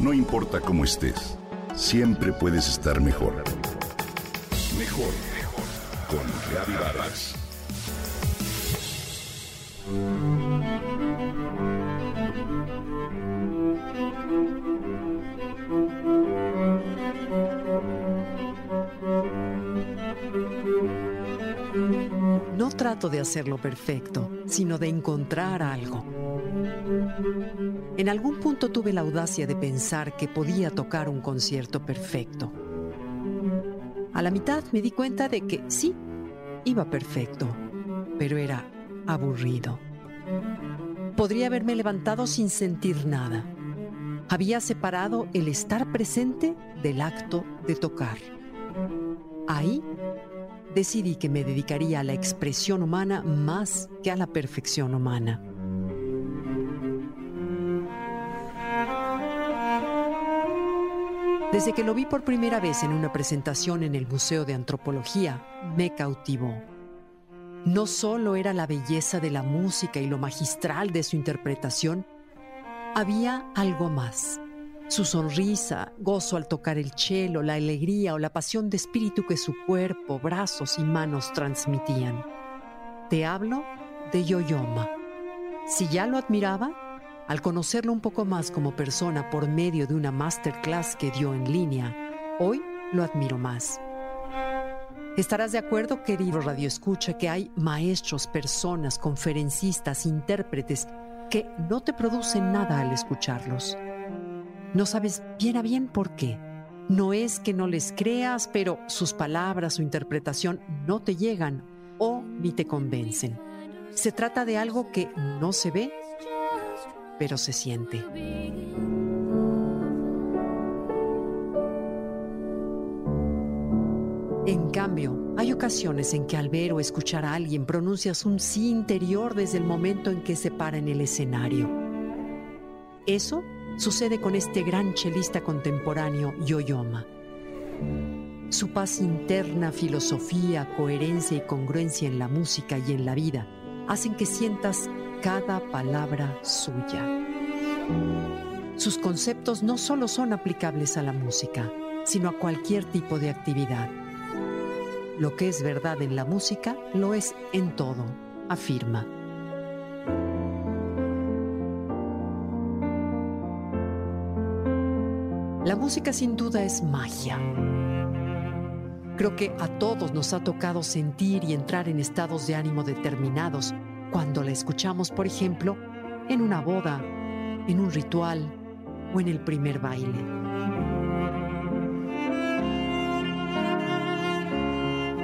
No importa cómo estés, siempre puedes estar mejor. Mejor, mejor. Con Reavivadas. No trato de hacerlo perfecto, sino de encontrar algo. En algún punto tuve la audacia de pensar que podía tocar un concierto perfecto. A la mitad me di cuenta de que sí, iba perfecto, pero era aburrido. Podría haberme levantado sin sentir nada. Había separado el estar presente del acto de tocar. Ahí decidí que me dedicaría a la expresión humana más que a la perfección humana. Desde que lo vi por primera vez en una presentación en el Museo de Antropología, me cautivó. No solo era la belleza de la música y lo magistral de su interpretación, había algo más. Su sonrisa, gozo al tocar el cello, la alegría o la pasión de espíritu que su cuerpo, brazos y manos transmitían. Te hablo de Yoyoma. Si ya lo admiraba, al conocerlo un poco más como persona por medio de una masterclass que dio en línea, hoy lo admiro más. Estarás de acuerdo, querido Radio Escucha, que hay maestros, personas, conferencistas, intérpretes que no te producen nada al escucharlos. No sabes bien a bien por qué. No es que no les creas, pero sus palabras o interpretación no te llegan o ni te convencen. Se trata de algo que no se ve pero se siente. En cambio, hay ocasiones en que al ver o escuchar a alguien pronuncias un sí interior desde el momento en que se para en el escenario. Eso sucede con este gran chelista contemporáneo Yoyoma. Su paz interna, filosofía, coherencia y congruencia en la música y en la vida hacen que sientas cada palabra suya. Sus conceptos no solo son aplicables a la música, sino a cualquier tipo de actividad. Lo que es verdad en la música lo es en todo, afirma. La música sin duda es magia. Creo que a todos nos ha tocado sentir y entrar en estados de ánimo determinados cuando la escuchamos, por ejemplo, en una boda, en un ritual o en el primer baile.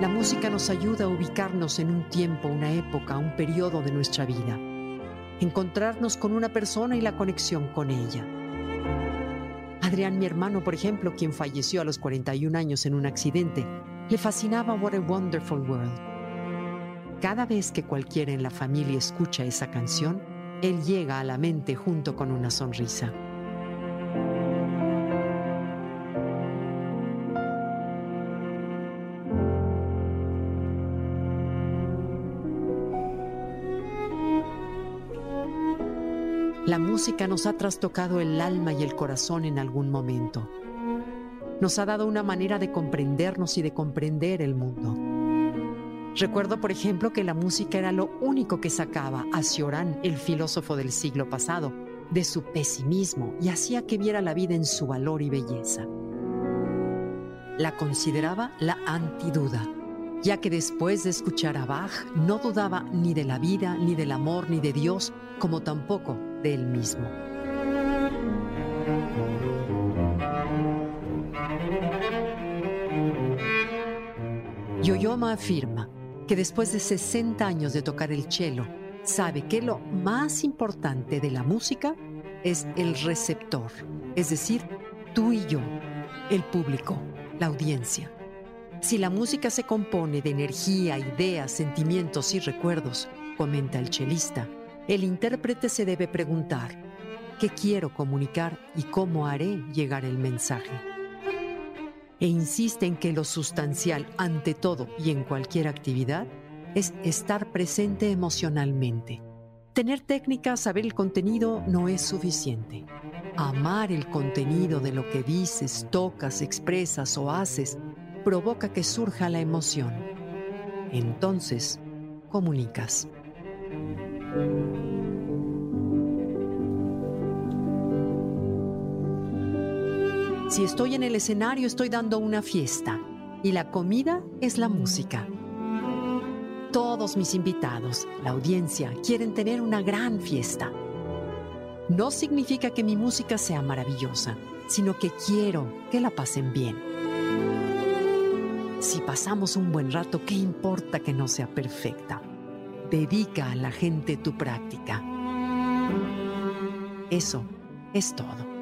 La música nos ayuda a ubicarnos en un tiempo, una época, un periodo de nuestra vida, encontrarnos con una persona y la conexión con ella. Adrián, mi hermano, por ejemplo, quien falleció a los 41 años en un accidente, le fascinaba What a Wonderful World cada vez que cualquiera en la familia escucha esa canción, él llega a la mente junto con una sonrisa. La música nos ha trastocado el alma y el corazón en algún momento. Nos ha dado una manera de comprendernos y de comprender el mundo. Recuerdo, por ejemplo, que la música era lo único que sacaba a Cioran, el filósofo del siglo pasado, de su pesimismo y hacía que viera la vida en su valor y belleza. La consideraba la antiduda, ya que después de escuchar a Bach no dudaba ni de la vida, ni del amor, ni de Dios, como tampoco de él mismo. Yoyoma afirma, que después de 60 años de tocar el cello, sabe que lo más importante de la música es el receptor, es decir, tú y yo, el público, la audiencia. Si la música se compone de energía, ideas, sentimientos y recuerdos, comenta el chelista, el intérprete se debe preguntar, ¿qué quiero comunicar y cómo haré llegar el mensaje? E insiste en que lo sustancial ante todo y en cualquier actividad es estar presente emocionalmente, Tener técnica, saber el contenido no es suficiente. Amar el contenido de lo que dices, tocas, expresas o haces provoca que surja la emoción. Entonces, comunicas. Si estoy en el escenario, estoy dando una fiesta y la comida es la música. Todos mis invitados, la audiencia, quieren tener una gran fiesta. No significa que mi música sea maravillosa, sino que quiero que la pasen bien. Si pasamos un buen rato, ¿qué importa que no sea perfecta? Dedica a la gente tu práctica. Eso es todo.